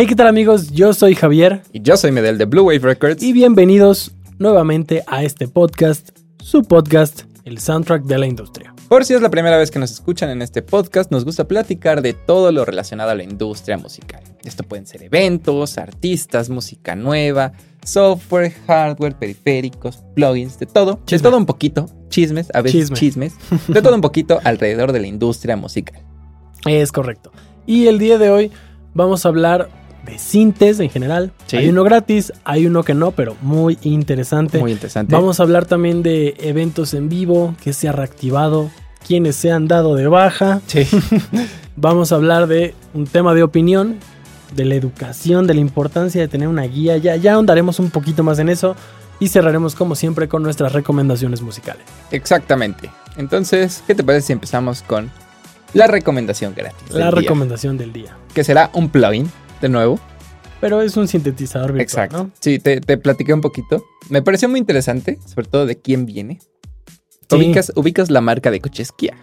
Hey, ¿qué tal amigos? Yo soy Javier. Y yo soy Medel de Blue Wave Records. Y bienvenidos nuevamente a este podcast, su podcast, el soundtrack de la industria. Por si es la primera vez que nos escuchan en este podcast, nos gusta platicar de todo lo relacionado a la industria musical. Esto pueden ser eventos, artistas, música nueva, software, hardware, periféricos, plugins, de todo. De todo un poquito. Chismes, a veces chismes. De todo un poquito alrededor de la industria musical. Es correcto. Y el día de hoy vamos a hablar de sintes en general. Hay uno gratis, hay uno que no, pero muy interesante. Muy interesante. Vamos a hablar también de eventos en vivo, que se ha reactivado, quienes se han dado de baja. Sí. Vamos a hablar de un tema de opinión, de la educación, de la importancia de tener una guía. Ya, ya ahondaremos un poquito más en eso y cerraremos como siempre con nuestras recomendaciones musicales. Exactamente. Entonces, ¿qué te parece si empezamos con la recomendación gratis? La recomendación del día. Que será un plugin de nuevo. Pero es un sintetizador virtual, Exacto. Sí, te, te, platiqué un poquito. Me pareció muy interesante, sobre todo de quién viene. Ubicas, ubicas la marca de coches Kia.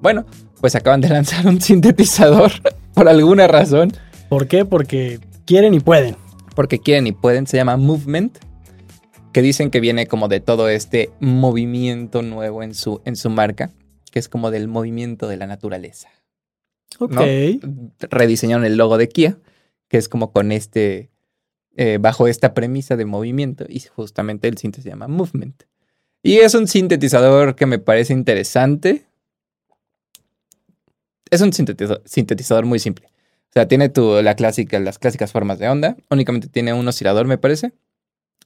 Bueno, pues acaban de lanzar un sintetizador por alguna razón. ¿Por qué? Porque quieren y pueden. Porque quieren y pueden. Se llama Movement. Que dicen que viene como de todo este movimiento nuevo en su, en su marca. Que es como del movimiento de la naturaleza. Ok. Rediseñaron el logo de Kia, que es como con este, eh, bajo esta premisa de movimiento, y justamente el síntesis se llama Movement. Y es un sintetizador que me parece interesante. Es un sintetizador, muy simple. O sea, tiene tu, la clásica, las clásicas formas de onda. Únicamente tiene un oscilador, me parece.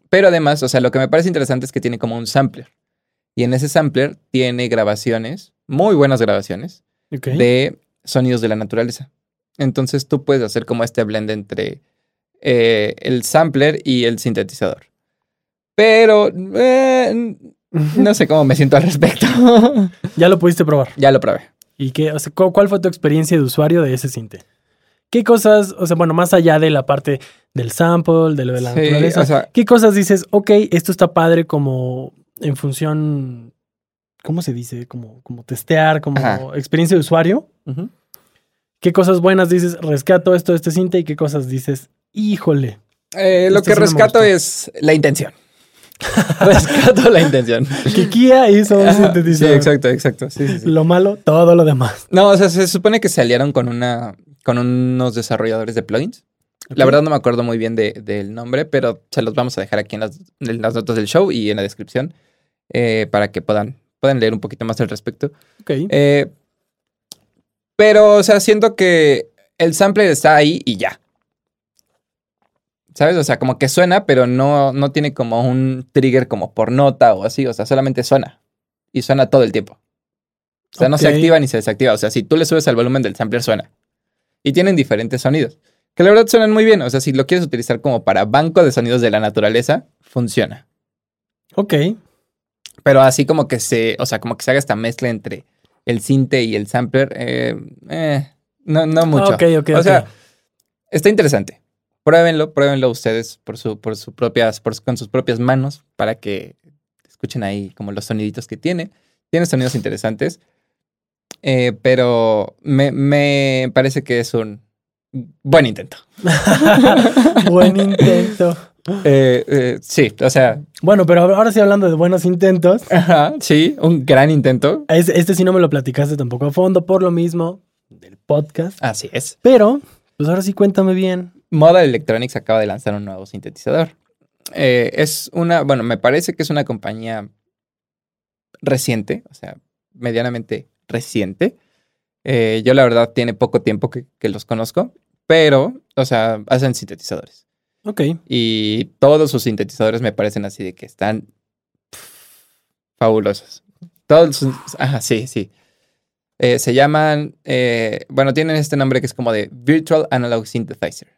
Pero además, o sea, lo que me parece interesante es que tiene como un sampler. Y en ese sampler tiene grabaciones, muy buenas grabaciones, de sonidos de la naturaleza. Entonces tú puedes hacer como este blend entre eh, el sampler y el sintetizador. Pero eh, no sé cómo me siento al respecto. ¿Ya lo pudiste probar? Ya lo probé. ¿Y qué, cuál fue tu experiencia de usuario de ese sinte? ¿Qué cosas, o sea, bueno, más allá de la parte del sample, de lo de la naturaleza, qué cosas dices, ok, esto está padre como en función ¿cómo se dice? Como, como testear, como experiencia de usuario. ¿Qué cosas buenas dices, rescato esto de este cinte y qué cosas dices, híjole? Eh, lo que rescato es la intención. rescato la intención. Que Kia hizo un sintetizador. Sí, exacto, exacto. Lo malo, todo lo demás. No, o sea, se supone que se aliaron con una, con unos desarrolladores de plugins. La verdad no me acuerdo muy bien del nombre, pero se los vamos a dejar aquí en las, notas del show y en la descripción eh, para que puedan pueden leer un poquito más al respecto. Ok. Eh, pero, o sea, siento que el sample está ahí y ya. ¿Sabes? O sea, como que suena, pero no, no tiene como un trigger como por nota o así. O sea, solamente suena. Y suena todo el tiempo. O sea, no se activa ni se desactiva. O sea, si tú le subes al volumen del sampler, suena. Y tienen diferentes sonidos. Que la verdad suenan muy bien. O sea, si lo quieres utilizar como para banco de sonidos de la naturaleza, funciona. Ok. Pero así como que se, o sea, como que se haga esta mezcla entre el sinte y el sampler, eh, eh, no, no mucho. Ok, ok, O sea, está interesante. Pruébenlo, pruébenlo ustedes por su, por sus propias, con sus propias manos para que escuchen ahí como los soniditos que tiene. Tiene sonidos interesantes, eh, pero me, me parece que es un buen intento. buen intento. Eh, eh, sí, o sea. Bueno, pero ahora sí hablando de buenos intentos. Ajá, sí, un gran intento. Este, sí no me lo platicaste tampoco a fondo, por lo mismo del podcast. Así es. Pero, pues ahora sí cuéntame bien. Model Electronics acaba de lanzar un nuevo sintetizador. Eh, es una, bueno, me parece que es una compañía reciente, o sea, medianamente reciente. yo la verdad tiene poco tiempo que, que los conozco, pero, o sea, hacen sintetizadores. Ok. Y todos sus sintetizadores me parecen así de que están fabulosos. Todos sus, ajá, sí, sí. Eh, se llaman, eh, bueno, tienen este nombre que es como de Virtual Analog Synthesizer.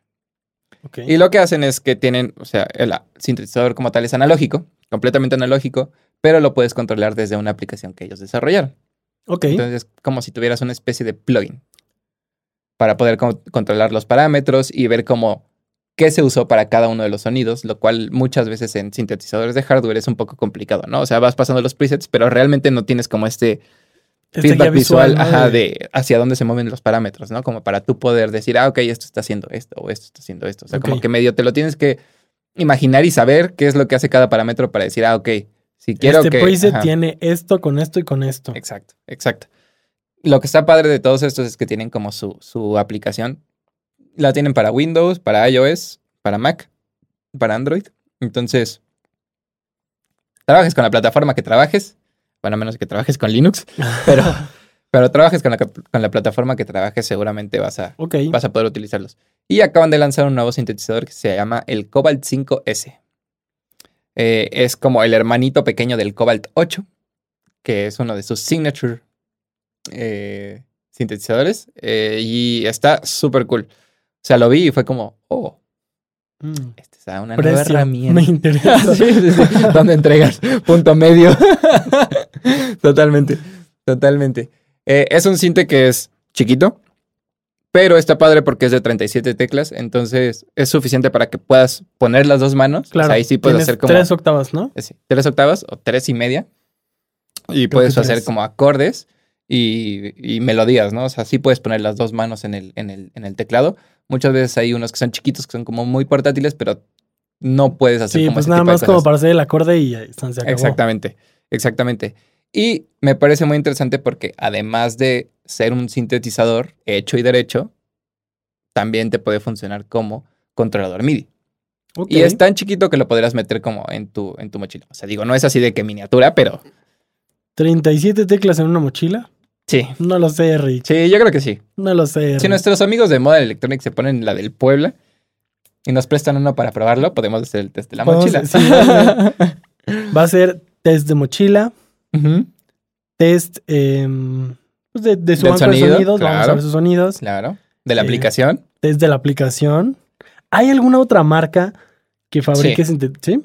Okay. Y lo que hacen es que tienen, o sea, el sintetizador como tal es analógico, completamente analógico, pero lo puedes controlar desde una aplicación que ellos desarrollaron. Ok. Entonces es como si tuvieras una especie de plugin para poder controlar los parámetros y ver cómo qué se usó para cada uno de los sonidos, lo cual muchas veces en sintetizadores de hardware es un poco complicado, ¿no? O sea, vas pasando los presets, pero realmente no tienes como este feedback visual, ajá, de hacia dónde se mueven los parámetros, ¿no? Como para tú poder decir, ah, ok, esto está haciendo esto o esto está haciendo esto. O sea, como que medio te lo tienes que imaginar y saber qué es lo que hace cada parámetro para decir, ah, ok, si quiero este que... preset tiene esto con esto y con esto. Exacto, exacto. Lo que está padre de todos estos es que tienen como su, su aplicación. La tienen para Windows, para iOS, para Mac, para Android. Entonces, trabajes con la plataforma que trabajes, bueno, a menos que trabajes con Linux, pero, pero trabajes con la, con la plataforma que trabajes, seguramente vas a, vas a poder utilizarlos. Y acaban de lanzar un nuevo sintetizador que se llama el Cobalt 5S. Eh, es como el hermanito pequeño del Cobalt 8, que es uno de sus signature eh, sintetizadores. Eh, y está súper cool. O sea, lo vi y fue como, oh, mm. este es una nueva herramienta. Me interesa. sí, sí, sí. Donde entregas punto medio. totalmente, totalmente. es un sinte que es chiquito, pero está padre porque es de 37 teclas, entonces es suficiente para que puedas poner las dos manos. Claro. ahí sí puedes hacer como. Tres octavas, ¿no? Sí, tres octavas o tres y media. Y puedes hacer como acordes y, melodías, ¿no? O sea, sí puedes poner las dos manos en el, en, el, en el teclado. Muchas veces hay unos que son chiquitos, que son como muy portátiles, pero no puedes hacer sí, pues nada más como para hacer el acorde y se acabó. Exactamente, exactamente. Y me parece muy interesante porque además de ser un sintetizador hecho y derecho, también te puede funcionar como controlador MIDI. Y es tan chiquito que lo podrás meter como en tu, en tu mochila. O sea, digo, no es así de que miniatura, pero... 37 teclas en una mochila. Sí. No lo sé, Rick. Sí, yo creo que sí. No lo sé. Si nuestros amigos de Model Electronics se ponen la del Puebla y nos prestan uno para probarlo, podemos hacer el test de la mochila. va a ser test de mochila, Test em, pues de, su banco de sonidos, vamos a ver sus sonidos. Claro. De la aplicación. Test de la aplicación. ¿Hay alguna otra marca que fabrique sí.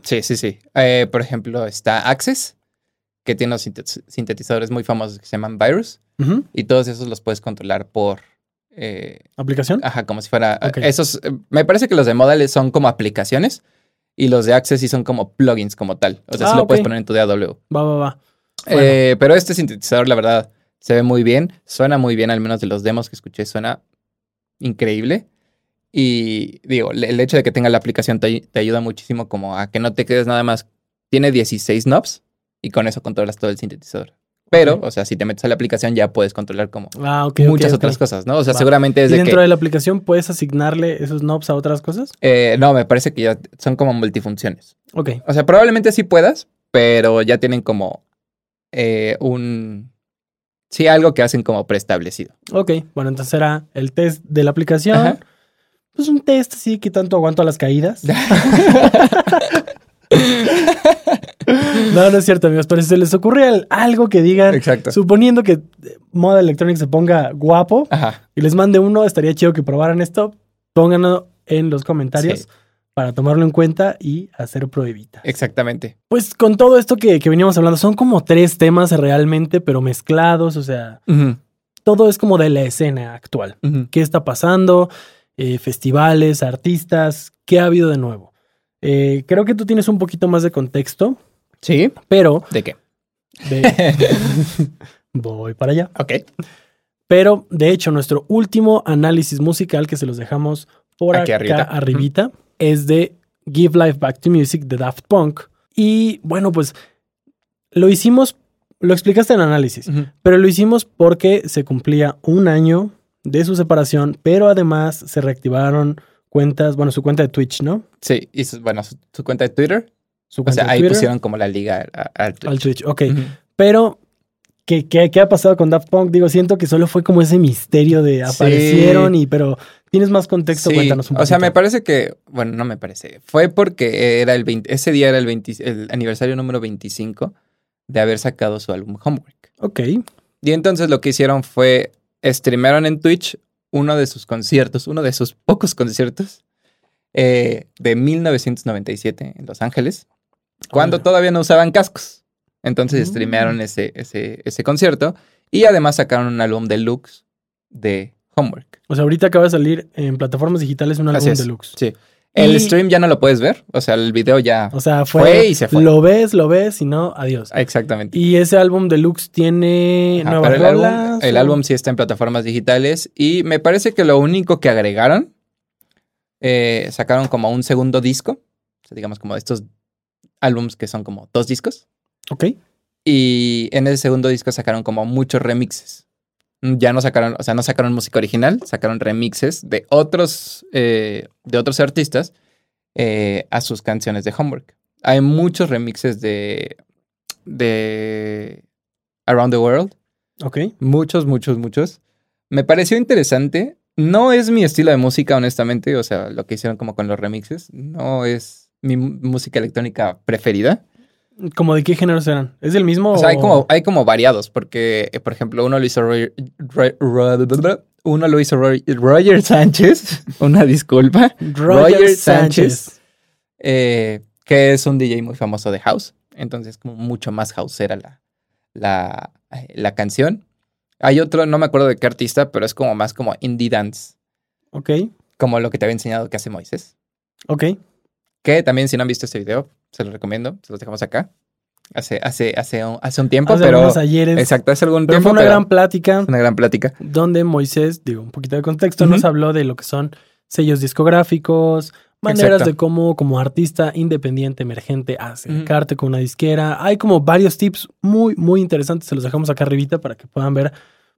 Sí, sí, sí. Eh, por ejemplo, está Access, que tiene unos sintetizadores muy famosos que se llaman Virus. Y todos esos los puedes controlar por. Eh, ¿Aplicación? Ajá, como si fuera. Esos. Eh, me parece que los de Model son como aplicaciones y los de Access sí son como plugins como tal. O sea, ah, sí lo puedes poner en tu DAW. Va, va, va. Eh, pero este sintetizador, la verdad, se ve muy bien. Suena muy bien, al menos de los demos que escuché, suena increíble. Y digo, el hecho de que tenga la aplicación te, ayuda muchísimo como a que no te quedes nada más. Tiene 16 knobs y con eso controlas todo el sintetizador. Pero, o sea, si te metes a la aplicación ya puedes controlar como ah, muchas otras cosas, ¿no? O sea, seguramente es ¿Y dentro de la aplicación puedes asignarle esos knobs a otras cosas? Eh, no, me parece que ya son como multifunciones. Ok. O sea, probablemente sí puedas, pero ya tienen como eh, un... Sí, algo que hacen como preestablecido. Ok, bueno, entonces era el test de la aplicación. Pues un test así que tanto aguanto a las caídas. no, no es cierto, amigos, pero si se les ocurre algo que digan, Exacto. suponiendo que Moda Electronics se ponga guapo y les mande uno, estaría chido que probaran esto, pónganlo en los comentarios para tomarlo en cuenta y hacer prohibita. Exactamente. Pues con todo esto que, veníamos hablando, son como tres temas realmente, pero mezclados, o sea, todo es como de la escena actual. ¿Qué está pasando? Eh, festivales, artistas, ¿qué ha habido de nuevo? Eh, creo que tú tienes un poquito más de contexto. Sí. Pero. ¿De qué? Voy para allá. Ok. Pero, de hecho, nuestro último análisis musical que se los dejamos por Aquí acá arribita es de Give Life Back to Music de Daft Punk. Y bueno, pues lo hicimos, lo explicaste en el análisis, pero lo hicimos porque se cumplía un año de su separación, pero además se reactivaron cuentas, bueno, su cuenta de Twitch, ¿no? Sí, y su, bueno, su, cuenta de Twitter. Su o sea, ahí pusieron como la liga al Twitch. Al Twitch, ok. Pero ¿Qué, ¿Qué, ha pasado con Daft Punk? Digo, siento que solo fue como ese misterio de aparecieron y, pero tienes más contexto, cuéntanos un poco. O sea, me parece que, bueno, no me parece. Fue porque era el 20, ese día era el, 20, el aniversario número 25 de haber sacado su álbum Homework. Ok. Y entonces lo que hicieron fue streamearon en Twitch uno de sus conciertos, uno de sus pocos conciertos eh, de 1997 en Los Ángeles, cuando todavía no usaban cascos. Entonces mm. streamearon ese, ese, ese concierto y además sacaron un álbum deluxe de Homework. O sea, ahorita acaba de salir en plataformas digitales un álbum deluxe. Sí. El stream ya no lo puedes ver, o sea, el video ya o sea, fue, y se fue. Lo ves, lo ves y no, adiós. Exactamente. Y ese álbum deluxe tiene nuevas el álbum, el álbum sí está en plataformas digitales y me parece que lo único que agregaron, eh, sacaron como un segundo disco, o sea, digamos como estos álbums que son como dos discos. Ok. Y en ese segundo disco sacaron como muchos remixes ya no sacaron, o sea, no sacaron música original, sacaron remixes de otros, eh, de otros artistas eh, a sus canciones de Homework. Hay muchos remixes de, de Around the World. Ok. Muchos, muchos, muchos. Me pareció interesante. No es mi estilo de música, honestamente. O sea, lo que hicieron como con los remixes. No es mi música electrónica preferida. ¿Como de qué géneros eran? ¿Es del mismo? O sea, hay como, hay como variados, porque, eh, por ejemplo, uno lo hizo Roger, uno lo hizo Roger, Sánchez, una disculpa. Roger, Sánchez. Eh, que es un DJ muy famoso de House. Entonces, como mucho más houseera la, la, la canción. Hay otro, no me acuerdo de qué artista, pero es como más como indie dance. Ok. Como lo que te había enseñado que hace Moisés. Ok. Que también, si no han visto este video, se los recomiendo, se los dejamos acá. Hace, hace, hace, un, hace un tiempo, hace pero. ayeres. Exacto, hace algún tiempo. Fue una gran plática. Una gran plática. Donde Moisés, digo, un poquito de contexto, nos habló de lo que son sellos discográficos, maneras de cómo, como artista independiente, emergente, acercarte con una disquera. Hay como varios tips muy, muy interesantes. Se los dejamos acá arribita para que puedan ver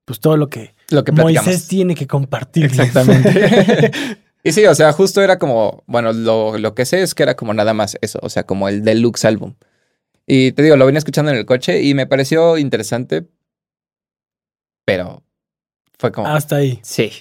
pues todo lo que, lo que Moisés tiene que compartir. Exactamente. Y sí, o sea, justo era como, bueno, lo, lo, que sé es que era como nada más eso, o sea, como el deluxe álbum. Y te digo, lo venía escuchando en el coche y me pareció interesante, pero fue como... Hasta ahí. Sí.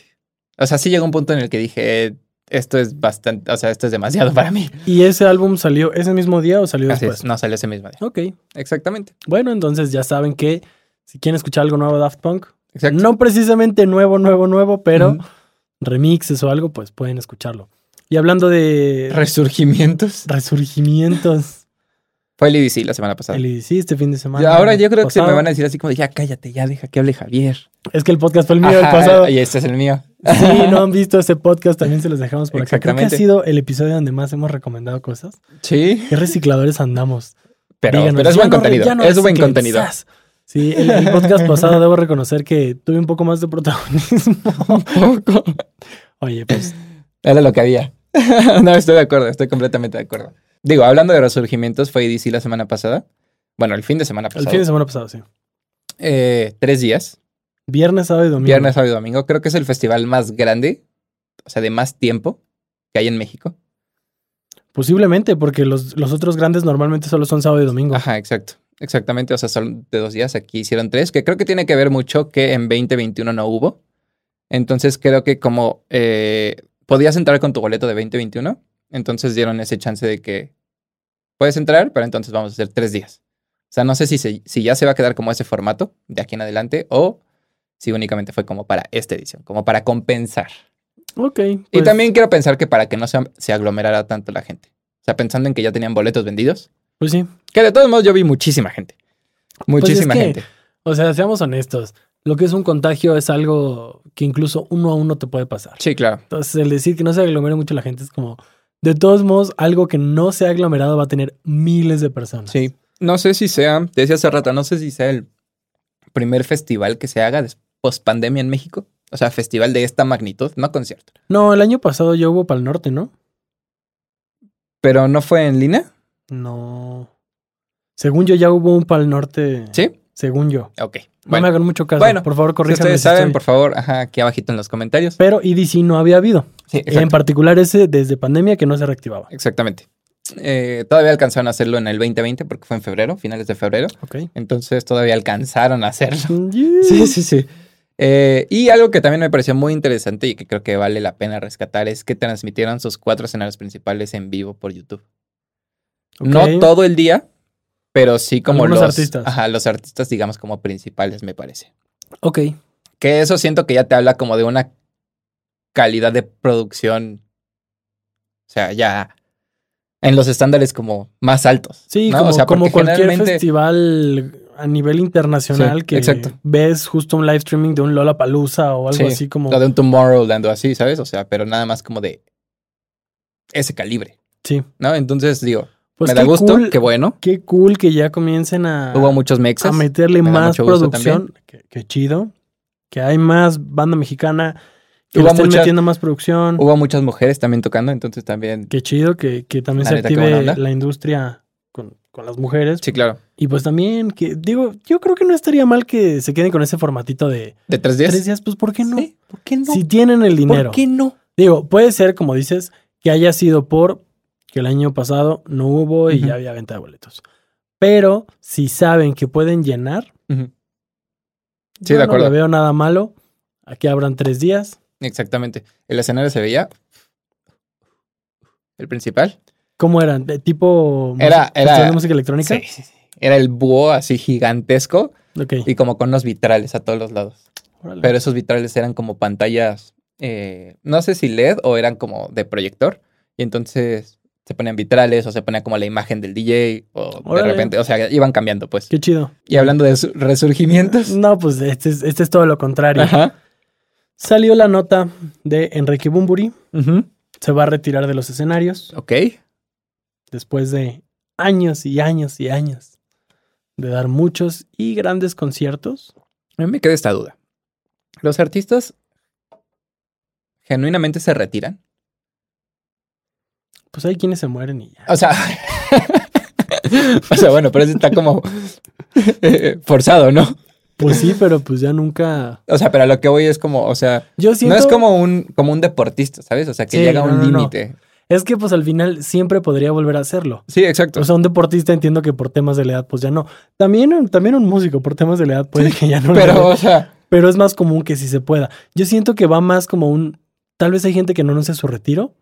O sea, sí llegó un punto en el que dije, esto es bastante, o sea, esto es demasiado para mí. ¿Y ese álbum salió ese mismo día o salió después? No, salió ese mismo día. Ok. Exactamente. Bueno, entonces ya saben que si quieren escuchar algo nuevo de Daft Punk, no precisamente nuevo, nuevo, nuevo, pero remixes o algo, pues pueden escucharlo. Y hablando de... Resurgimientos. Resurgimientos. Fue el EDC la semana pasada. El EDC este fin de semana. ahora yo creo que se me van a decir así como ya cállate, ya deja que hable Javier. Es que el podcast fue el mío del pasado. Y este es el mío. Sí, no han visto ese podcast, también se los dejamos por acá. Creo que ha sido el episodio donde más hemos recomendado cosas. Sí. Qué recicladores andamos. Pero, pero es buen contenido. es buen contenido. Sí, el, el, podcast pasado debo reconocer que tuve un poco más de protagonismo. Un poco. Oye, pues. Era lo que había. no, estoy de acuerdo, estoy completamente de acuerdo. Digo, hablando de resurgimientos, fue EDC la semana pasada. Bueno, el fin de semana pasado. El fin de semana pasado, sí. Eh, tres días. Viernes, sábado y domingo. Viernes, sábado y domingo. Creo que es el festival más grande, o sea, de más tiempo que hay en México. Posiblemente, porque los, los otros grandes normalmente solo son sábado y domingo. Ajá, exacto. Exactamente, o sea, son de dos días, aquí hicieron tres, que creo que tiene que ver mucho que en 2021 no hubo. Entonces creo que como eh, podías entrar con tu boleto de 2021, entonces dieron ese chance de que puedes entrar, pero entonces vamos a hacer tres días. O sea, no sé si, si ya se va a quedar como ese formato de aquí en adelante o si únicamente fue como para esta edición, como para compensar. Ok. Y pues también quiero pensar que para que no se, se aglomerara tanto la gente. O sea, pensando en que ya tenían boletos vendidos, pues sí. Que de todos modos yo vi muchísima gente. Pues muchísima gente. O sea, seamos honestos. Lo que es un contagio es algo que incluso uno a uno te puede pasar. Sí, claro. Entonces, el decir que no se aglomere mucho la gente es como, de todos modos, algo que no se ha aglomerado va a tener miles de personas. Sí. No sé si sea, te decía hace rato, no sé si sea el primer festival que se haga post pandemia en México. O sea, festival de esta magnitud, no concierto. No, el año pasado ya hubo para el norte, ¿no? ¿Pero no fue en línea? No. Según yo, ya hubo un Pal Norte. ¿Sí? Según yo. Ok. No me hagan mucho caso. Bueno, por favor, corríjanme. Si ustedes saben, por favor, ajá, aquí abajito en los comentarios. Pero EDC no había habido. Sí, En particular ese desde pandemia que no se reactivaba. Exactamente. Eh, todavía alcanzaron a hacerlo en el 2020 porque fue en febrero, finales de febrero. Ok. Entonces todavía alcanzaron a hacerlo. Sí, sí, sí. Eh, y algo que también me pareció muy interesante y que creo que vale la pena rescatar es que transmitieron sus cuatro escenarios principales en vivo por YouTube. No todo el día, pero sí como los artistas. Ajá, los artistas, digamos, como principales, me parece. Ok. Que eso siento que ya te habla como de una calidad de producción. O sea, ya en los estándares como más altos. Sí, como, o sea, como cualquier festival a nivel internacional que ves justo un live streaming de un Lollapalooza o algo así como. O de un Tomorrowland o así, ¿sabes? O sea, pero nada más como de ese calibre. Sí. ¿No? Entonces digo, pues me da gusto, qué bueno. Qué cool que ya comiencen a. Hubo muchos mexas. A meterle más producción. Qué, chido. Que hay más banda mexicana. Que hubo estén metiendo más producción. Hubo muchas mujeres también tocando, entonces también. Qué chido que, también se active la industria con, las mujeres. Sí, claro. Y pues también, que digo, yo creo que no estaría mal que se queden con ese formatito de. ¿De tres días? Tres días, pues ¿por qué no? ¿Por qué no? Si tienen el dinero. ¿Por qué no? Digo, puede ser, como dices, que haya sido por que el año pasado no hubo y ya había venta de boletos. Pero si saben que pueden llenar, sí, de acuerdo. no veo nada malo. Aquí habrán tres días. Exactamente. El escenario se veía. El principal. ¿Cómo eran? ¿De tipo era, era, de música electrónica? Sí, sí, sí. Era el búho así gigantesco. Ok. Y como con unos vitrales a todos los lados. Pero esos vitrales eran como pantallas, eh, no sé si LED o eran como de proyector. Y entonces se ponían vitrales o se ponía como la imagen del DJ o de repente, o sea, iban cambiando, pues. Qué chido. Y hablando de resurgimientos. No, pues este es, este es todo lo contrario. Ajá. Salió la nota de Enrique Bumburi. Se va a retirar de los escenarios. Ok. Después de años y años y años de dar muchos y grandes conciertos. A mí me queda esta duda. ¿Los artistas genuinamente se retiran? Pues hay quienes se mueren y ya. O sea, o sea, bueno, pero eso está como eh, forzado, ¿no? Pues sí, pero pues ya nunca. O sea, pero a lo que voy es como, o sea, Yo siento... no es como un, como un deportista, ¿sabes? O sea, que llega a un límite. Es que pues al final siempre podría volver a hacerlo. Sí, exacto. O sea, un deportista entiendo que por temas de la edad, pues ya no. También, también un músico por temas de la edad puede que ya no. Pero, o sea. Pero es más común que si se pueda. Yo siento que va más como un. Tal vez hay gente que no anuncia su retiro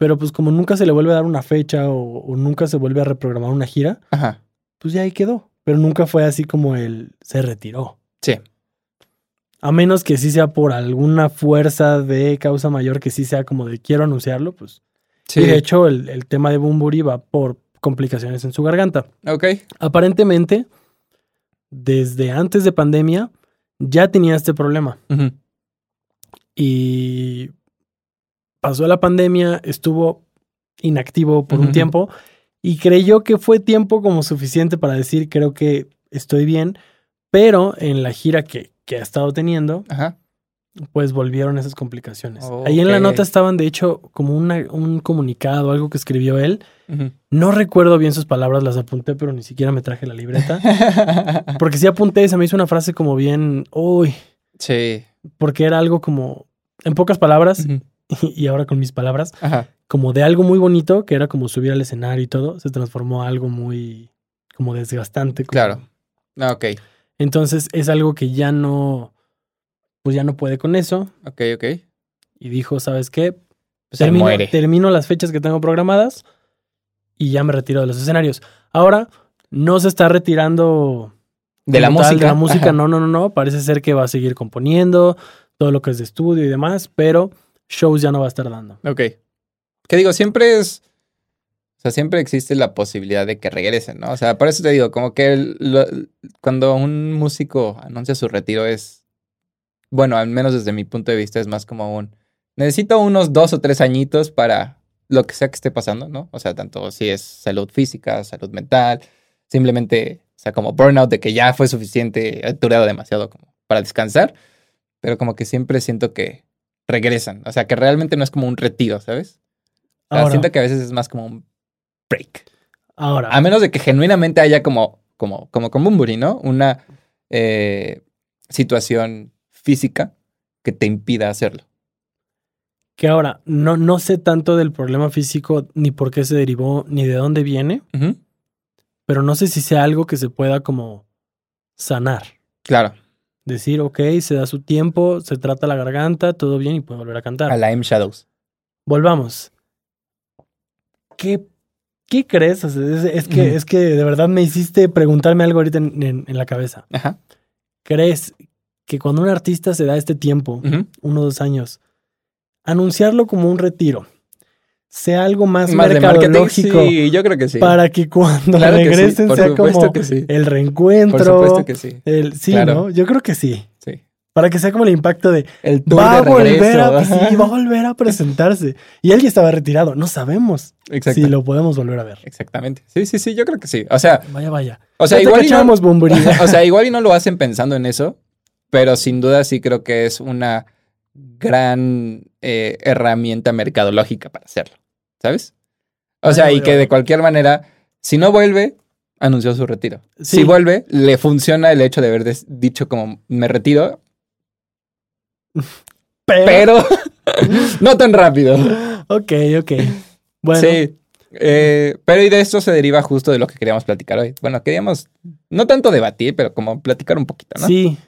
pero pues como nunca se le vuelve a dar una fecha o, nunca se vuelve a reprogramar una gira, Ajá. pues ya ahí quedó. Pero nunca fue así como él se retiró. Sí. A menos que sí sea por alguna fuerza de causa mayor, que sí sea como de quiero anunciarlo, pues. Sí. Y de hecho, el, tema de Bumburi va por complicaciones en su garganta. Ok. Aparentemente, desde antes de pandemia, ya tenía este problema. Y pasó la pandemia, estuvo inactivo por un tiempo y creyó que fue tiempo como suficiente para decir creo que estoy bien, pero en la gira que, que ha estado teniendo, pues volvieron esas complicaciones. Ahí en la nota estaban de hecho como un comunicado, algo que escribió él. No recuerdo bien sus palabras, las apunté, pero ni siquiera me traje la libreta. porque sí apunté, se me hizo una frase como bien, uy. Sí. Porque era algo como, en pocas palabras, y ahora con mis palabras, como de algo muy bonito, que era como subir al escenario y todo, se transformó a algo muy como desgastante. Claro. Ah, ok. Entonces es algo que ya no, pues ya no puede con eso. Ok, ok. Y dijo, ¿sabes qué? Pues termino, muere. termino las fechas que tengo programadas y ya me retiro de los escenarios. Ahora no se está retirando de la música. De la música, no, no, no, no. Parece ser que va a seguir componiendo todo lo que es de estudio y demás, pero shows ya no va a estar dando. Ok. Que digo, siempre es. O sea, siempre existe la posibilidad de que regresen, ¿no? O sea, por eso te digo, como que cuando un músico anuncia su retiro es. Bueno, al menos desde mi punto de vista, es más como un. Necesito unos dos o tres añitos para lo que sea que esté pasando, ¿no? O sea, tanto si es salud física, salud mental, simplemente, o sea, como burnout de que ya fue suficiente, he durado demasiado como para descansar, pero como que siempre siento que regresan. O sea, que realmente no es como un retiro, ¿sabes? Ahora, siento que a veces es más como un break. Ahora. A menos de que genuinamente haya como, como, como con Bumburi, ¿no? Una eh, situación física que te impida hacerlo. Que ahora, no, no sé tanto del problema físico, ni por qué se derivó, ni de dónde viene. Pero no sé si sea algo que se pueda como sanar. Claro. Decir, ok, se da su tiempo, se trata la garganta, todo bien y puede volver a cantar. A la M Shadows. Volvamos. ¿Qué, qué crees? es, que, es que de verdad me hiciste preguntarme algo ahorita en, la cabeza. Ajá. ¿Crees que cuando un artista se da este tiempo, uno o dos años, anunciarlo como un retiro, sea algo más, más mercadológico. Sí, yo creo que sí. Para que cuando regresen sea como el reencuentro. Por supuesto que sí. El, sí, ¿no? Yo creo que sí. Sí. Para que sea como el impacto de el va a volver a, sí, va a volver a presentarse. Y él ya estaba retirado. No sabemos si lo podemos volver a ver. Exactamente. Sí, sí, sí, yo creo que sí. O sea, vaya, vaya. O sea, igual y no, o sea, igual y no lo hacen pensando en eso, pero sin duda sí creo que es una gran eh, herramienta mercadológica para hacerlo. ¿Sabes? O sea, y que de cualquier manera, si no vuelve, anunció su retiro. Si vuelve, le funciona el hecho de haber dicho como me retiro. Pero, no tan rápido. Ok, ok. Bueno. Sí. Eh, pero y de esto se deriva justo de lo que queríamos platicar hoy. Bueno, queríamos no tanto debatir, pero como platicar un poquito, ¿no? Sí.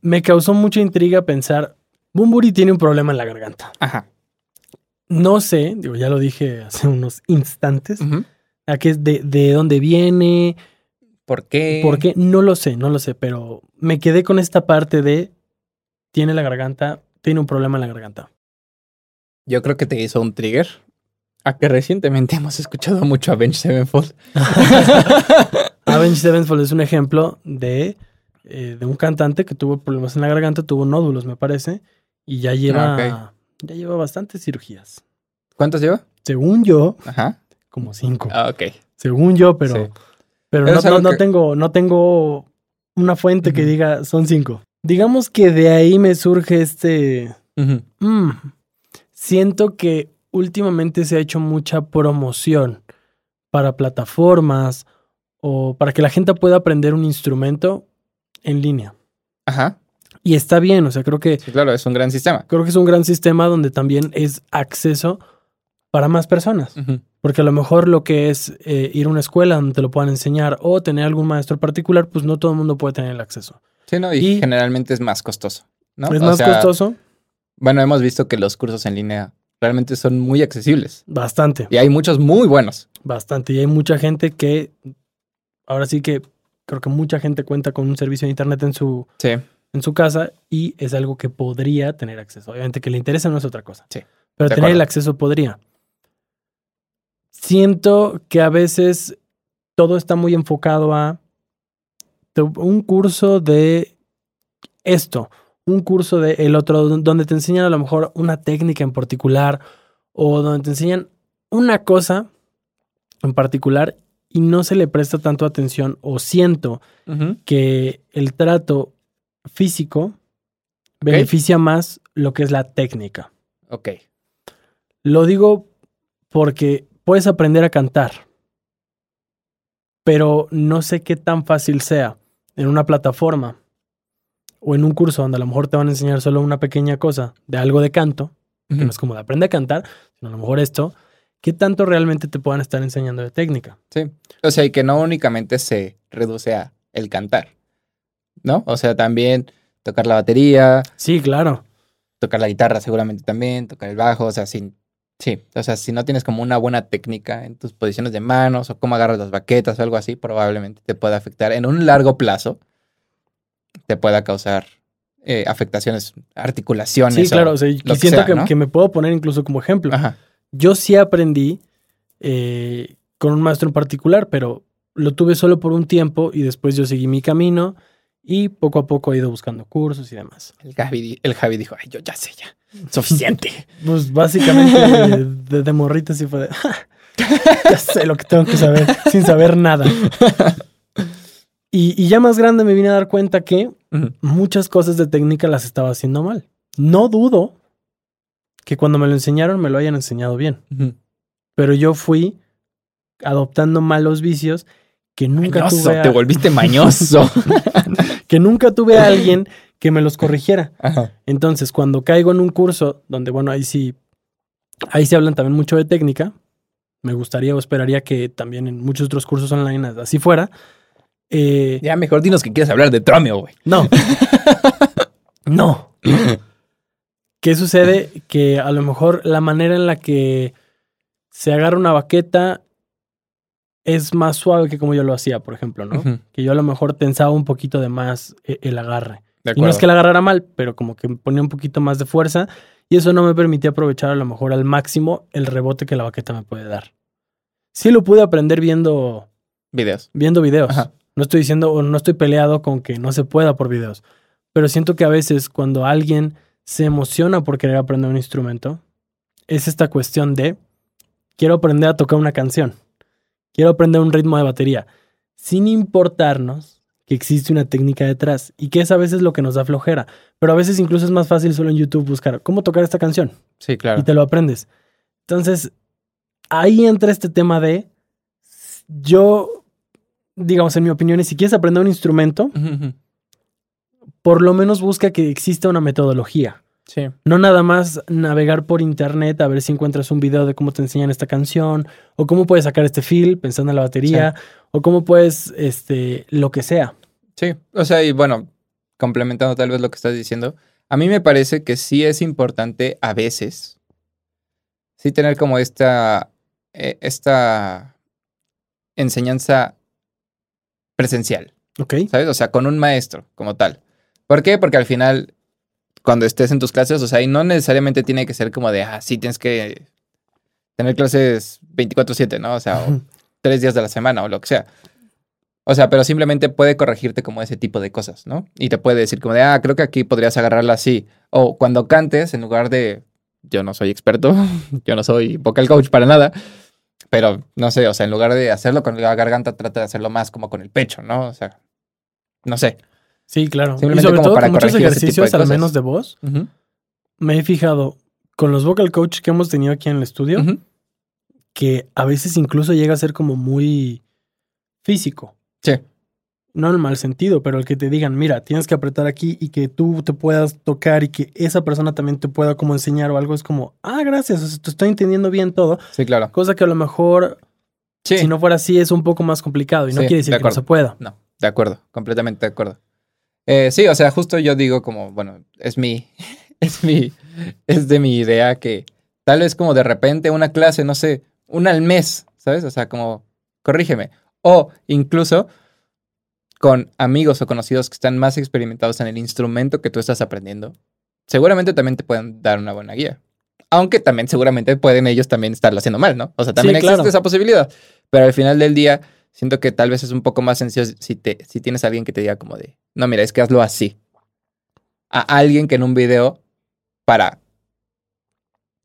Me causó mucha intriga pensar, Bumburi tiene un problema en la garganta. Ajá. No sé, digo, ya lo dije hace unos instantes, a qué es de, de dónde viene. ¿Por qué? ¿Por qué? No lo sé, no lo sé, pero me quedé con esta parte de tiene la garganta, tiene un problema en la garganta. Yo creo que te hizo un trigger. A que recientemente hemos escuchado mucho a Bench Sevenfold. Avenged Sevenfold es un ejemplo de, eh, de un cantante que tuvo problemas en la garganta, tuvo nódulos, me parece, y ya lleva, ah, ya lleva bastantes cirugías. ¿Cuántas lleva? Según yo, como cinco. Ah, ok. Según yo, pero, pero no, no, tengo, no tengo una fuente que diga son cinco. Digamos que de ahí me surge este... Mm, siento que últimamente se ha hecho mucha promoción para plataformas o para que la gente pueda aprender un instrumento en línea. Ajá. Y está bien, o sea, creo que... Sí, claro, es un gran sistema. Creo que es un gran sistema donde también es acceso para más personas. Porque a lo mejor lo que es eh, ir a una escuela donde te lo puedan enseñar o tener algún maestro particular, pues no todo el mundo puede tener el acceso. Sí, ¿no? Y, generalmente es más costoso, ¿no? Es más costoso. Bueno, hemos visto que los cursos en línea realmente son muy accesibles. Bastante. Y hay muchos muy buenos. Bastante. Y hay mucha gente que, ahora sí que creo que mucha gente cuenta con un servicio de internet en su, en su casa y es algo que podría tener acceso. Obviamente que le interesa no es otra cosa. Sí. Pero tener el acceso podría siento que a veces todo está muy enfocado a un curso de esto, un curso de el otro, donde te enseñan a lo mejor una técnica en particular o donde te enseñan una cosa en particular y no se le presta tanto atención o siento que el trato físico beneficia más lo que es la técnica. Ok. Lo digo porque puedes aprender a cantar, pero no sé qué tan fácil sea en una plataforma o en un curso donde a lo mejor te van a enseñar solo una pequeña cosa de algo de canto, que no es como de aprender a cantar, sino a lo mejor esto, ¿qué tanto realmente te puedan estar enseñando de técnica? Sí. O sea, y que no únicamente se reduce a el cantar, ¿no? O sea, también tocar la batería. Sí, claro. Tocar la guitarra seguramente también, tocar el bajo, o sea, sin Sí, o sea, si no tienes como una buena técnica en tus posiciones de manos o cómo agarras las baquetas o algo así, probablemente te pueda afectar en un largo plazo, te pueda causar eh, afectaciones, articulaciones. Sí, claro, o sea, y siento que, me puedo poner incluso como ejemplo. Yo sí aprendí eh, con un maestro en particular, pero lo tuve solo por un tiempo y después yo seguí mi camino y poco a poco he ido buscando cursos y demás. El Javi, el Javi dijo, ay, yo ya sé ya. Suficiente. pues básicamente de, de, morrito sí fue de, ya sé lo que tengo que saber, sin saber nada. Y, ya más grande me vine a dar cuenta que muchas cosas de técnica las estaba haciendo mal. No dudo que cuando me lo enseñaron me lo hayan enseñado bien. Pero yo fui adoptando malos vicios que nunca tuve. Te volviste mañoso. que nunca tuve a alguien que me los corrigiera. Entonces, cuando caigo en un curso donde, bueno, ahí sí, ahí se hablan también mucho de técnica, me gustaría o esperaría que también en muchos otros cursos online así fuera. Eh, ya, mejor dinos que quieres hablar de Tromeo, güey. No. no. ¿Qué sucede? Que a lo mejor la manera en la que se agarra una baqueta es más suave que como yo lo hacía, por ejemplo, ¿no? Que yo a lo mejor tensaba un poquito de más eh, el agarre. Y no es que el agarrara mal, pero como que ponía un poquito más de fuerza y eso no me permitía aprovechar a lo mejor al máximo el rebote que la baqueta me puede dar. Sí lo pude aprender viendo videos. Viendo videos. No estoy diciendo o no estoy peleado con que no se pueda por videos, pero siento que a veces cuando alguien se emociona por querer aprender un instrumento, es esta cuestión de quiero aprender a tocar una canción, quiero aprender un ritmo de batería, sin importarnos que existe una técnica detrás y que es a veces lo que nos da flojera, pero a veces incluso es más fácil solo en YouTube buscar cómo tocar esta canción. Sí, claro. Y te lo aprendes. Entonces, ahí entra este tema de yo, digamos, en mi opinión, si quieres aprender un instrumento, por lo menos busca que exista una metodología. Sí. No nada más navegar por internet a ver si encuentras un video de cómo te enseñan esta canción, o cómo puedes sacar este feel pensando en la batería, o cómo puedes, este, lo que sea. Sí, o sea, y bueno, complementando tal vez lo que estás diciendo, a mí me parece que sí es importante a veces, sí tener como esta, eh, esta enseñanza presencial. Ok. ¿Sabes? O sea, con un maestro como tal. ¿Por qué? Porque al final cuando estés en tus clases, o sea, y no necesariamente tiene que ser como de, ah, sí, tienes que tener clases 24/7, ¿no? O sea, tres días de la semana o lo que sea. O sea, pero simplemente puede corregirte como ese tipo de cosas, ¿no? Y te puede decir como de, ah, creo que aquí podrías agarrarla así. O cuando cantes, en lugar de, yo no soy experto, yo no soy vocal coach para nada, pero no sé, o sea, en lugar de hacerlo con la garganta, trata de hacerlo más como con el pecho, ¿no? O sea, no sé. Sí, claro. y sobre todo con muchos ejercicios, al menos de voz, me he fijado con los vocal coach que hemos tenido aquí en el estudio, que a veces incluso llega a ser como muy físico. Sí. No en el mal sentido, pero el que te digan, mira, tienes que apretar aquí y que tú te puedas tocar y que esa persona también te pueda como enseñar o algo, es como, ah, gracias, te estoy entendiendo bien todo. Sí, claro. Cosa que a lo mejor, si no fuera así, es un poco más complicado y no quiere decir que no se pueda. No, de acuerdo, completamente de acuerdo. Eh, sí, o sea, justo yo digo como, bueno, es mi, es mi, es de mi idea que tal vez como de repente una clase, no sé, una al mes, ¿sabes? O sea, como, corrígeme. O incluso con amigos o conocidos que están más experimentados en el instrumento que tú estás aprendiendo, seguramente también te pueden dar una buena guía. Aunque también seguramente pueden ellos también estarlo haciendo mal, ¿no? O sea, también existe esa posibilidad. Pero al final del día, siento que tal vez es un poco más sencillo si, te, si tienes a alguien que te diga como de, no, mira, es que hazlo así. A alguien que en un video para,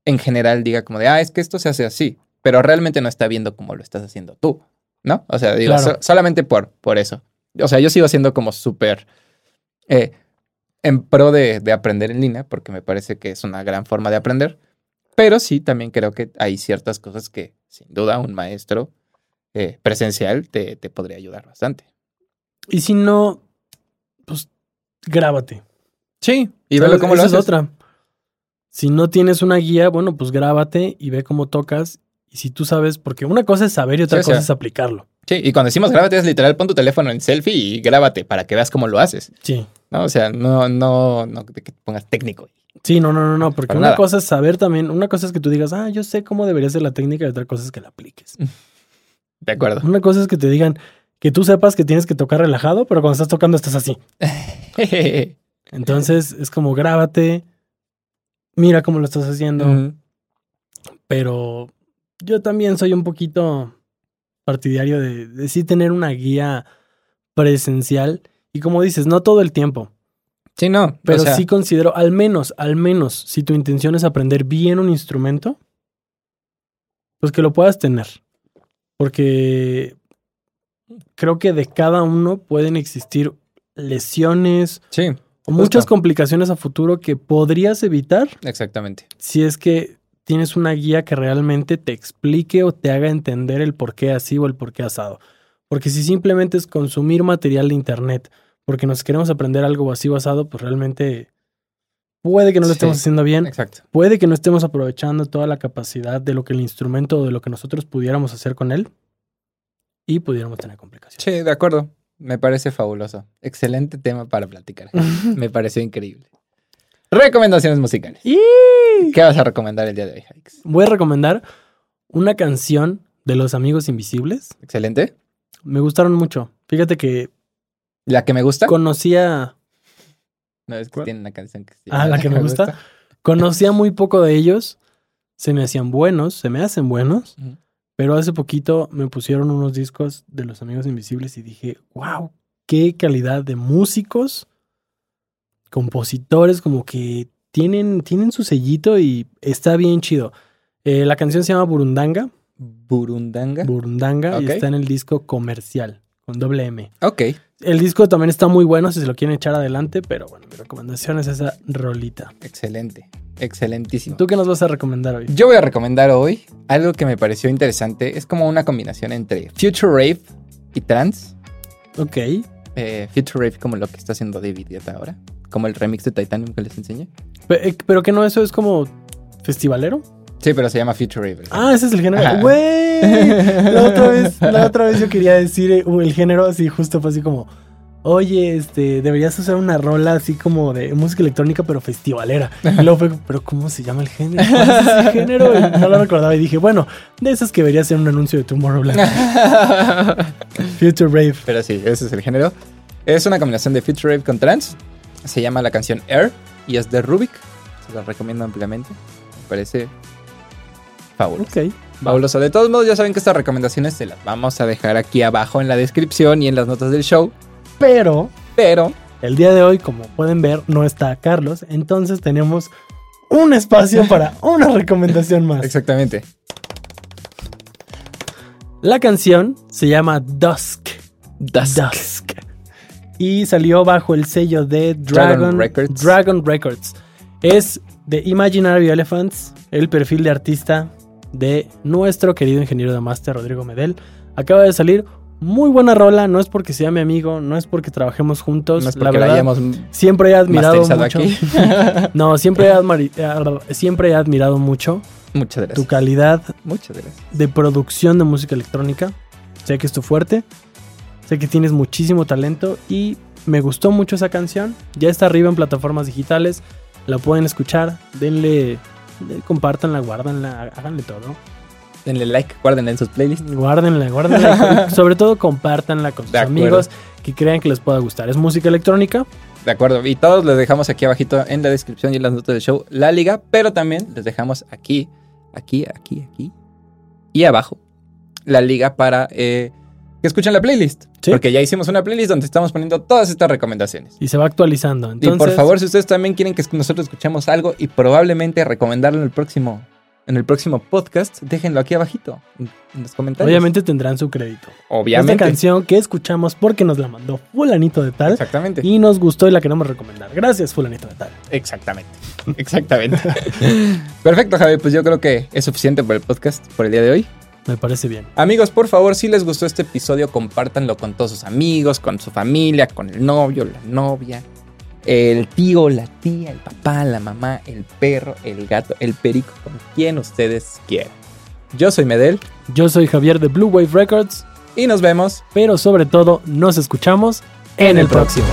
en general, diga como de, ah, es que esto se hace así, pero realmente no está viendo cómo lo estás haciendo tú, ¿no? O sea, digo, solamente por, por eso. O sea, yo sigo siendo como súper eh, en pro de, de aprender en línea, porque me parece que es una gran forma de aprender, pero sí, también creo que hay ciertas cosas que, sin duda, un maestro eh, presencial te, te, podría ayudar bastante. Y si no, pues grábate. Sí, y ve cómo lo haces. es otra. Si no tienes una guía, bueno, pues grábate y ve cómo tocas. Y si tú sabes, porque una cosa es saber y otra cosa es aplicarlo. Sí, y cuando decimos grábate es literal pon tu teléfono en selfie y grábate para que veas cómo lo haces. Sí. ¿No? O sea, no, no, no que te pongas técnico. Sí, no, no, no, no, porque una cosa es saber también, una cosa es que tú digas, ah, yo sé cómo debería ser la técnica y otra cosa es que la apliques. De acuerdo. Una cosa es que te digan que tú sepas que tienes que tocar relajado, pero cuando estás tocando estás así. Entonces es como grábate, mira cómo lo estás haciendo. Pero yo también soy un poquito partidario de, de sí tener una guía presencial. Y como dices, no todo el tiempo. Sí, no. Pero sí considero, al menos, al menos, si tu intención es aprender bien un instrumento, pues que lo puedas tener. Porque creo que de cada uno pueden existir lesiones sí, o muchas complicaciones a futuro que podrías evitar. Exactamente. Si es que tienes una guía que realmente te explique o te haga entender el por qué así o el por qué asado. Porque si simplemente es consumir material de internet porque nos queremos aprender algo así basado, pues realmente puede que no lo estemos haciendo bien. Exacto. Puede que no estemos aprovechando toda la capacidad de lo que el instrumento o de lo que nosotros pudiéramos hacer con él y pudiéramos tener complicaciones. Sí, de acuerdo. Me parece fabuloso. Excelente tema para platicar. Me pareció increíble. Recomendaciones musicales. ¿Qué vas a recomendar el día de hoy, Hikes? Voy a recomendar una canción de Los Amigos Invisibles. Excelente. Me gustaron mucho. Fíjate que ¿La que me gusta? Conocía. No, es que tiene una canción que sí. Ah, la que me gusta. Conocía muy poco de ellos. Se me hacían buenos, se me hacen buenos. Pero hace poquito me pusieron unos discos de los Amigos Invisibles y dije, wow, qué calidad de músicos. compositores como que tienen, tienen su sellito y está bien chido. Eh, la canción se llama Burundanga. Burundanga. Burundanga y está en el disco comercial, con doble M. Ok. El disco también está muy bueno si se lo quieren echar adelante, pero bueno, mi recomendación es esa rolita. Excelente, excelentísimo. ¿Tú qué nos vas a recomendar hoy? Yo voy a recomendar hoy algo que me pareció interesante. Es como una combinación entre Future Rave y Trance. Ok. Eh, Future Rave como lo que está haciendo David Guetta ahora. Como el remix de Titanium que les enseñé. Eh, pero, que no, eso es como festivalero. Sí, pero se llama Future Rave. Ah, ese es el género. Güey. La otra vez, la otra vez yo quería decir eh, el género así, justo fue así como. Oye, este, deberías usar una rola así como de música electrónica, pero festivalera. Y luego fue, pero ¿cómo se llama el género? ¿Cuál es ese género? Y no lo recordaba y dije, bueno, de esas que debería ser un anuncio de Tomorrowland. Future Rave. Pero sí, ese es el género. Es una combinación de Future Rave con trance. Se llama la canción Air y es de Rubik. Se la recomiendo ampliamente. Me parece fabuloso. Ok. Fabuloso. De todos modos, ya saben que estas recomendaciones se las vamos a dejar aquí abajo en la descripción y en las notas del show. Pero, pero, el día de hoy, como pueden ver, no está Carlos. Entonces tenemos un espacio para una recomendación más. Exactamente. La canción se llama Dusk. Dusk. Y salió bajo el sello de Dragon, Records. Dragon Records. Es de Imaginary Elephants, el perfil de artista de nuestro querido ingeniero de máster Rodrigo Medel. Acaba de salir muy buena rola, no es porque sea mi amigo, no es porque trabajemos juntos. No es porque la, hayamos siempre he admirado mucho. no, siempre he, siempre he admirado mucho. Muchas gracias. Tu calidad Muchas gracias. de producción de música electrónica. Sé que es tu fuerte. Sé que tienes muchísimo talento y me gustó mucho esa canción. Ya está arriba en plataformas digitales. La pueden escuchar. Denle, compártanla, guárdanla, háganle todo. Denle like, guárdenla en sus playlists. Guárdenla, guárdenla. sobre todo compártanla con sus amigos que crean que les pueda gustar. Es música electrónica. De acuerdo. Y todos les dejamos aquí abajito en la descripción y en las notas del show la liga. Pero también les dejamos aquí, aquí, aquí, aquí y abajo la liga para eh, que escuchen la playlist. Porque ya hicimos una playlist donde estamos poniendo todas estas recomendaciones. Y se va actualizando. Y por favor, si ustedes también quieren que nosotros escuchemos algo y probablemente recomendarlo en el próximo en el próximo podcast, déjenlo aquí abajito en los comentarios. Obviamente tendrán su crédito. Obviamente. Esta canción que escuchamos porque nos la mandó fulanito de tal. Exactamente. Y nos gustó y la queremos recomendar. Gracias, fulanito de tal. Exactamente. Exactamente. Perfecto, Javi. Pues yo creo que es suficiente por el podcast por el día de hoy. Me parece bien. Amigos, por favor, si les gustó este episodio, compártanlo con todos sus amigos, con su familia, con el novio, la novia, el tío, la tía, el papá, la mamá, el perro, el gato, el perico, con quien ustedes quieran. Yo soy Medel. Yo soy Javier de Blue Wave Records. Y nos vemos. Pero sobre todo, nos escuchamos en, el próximo.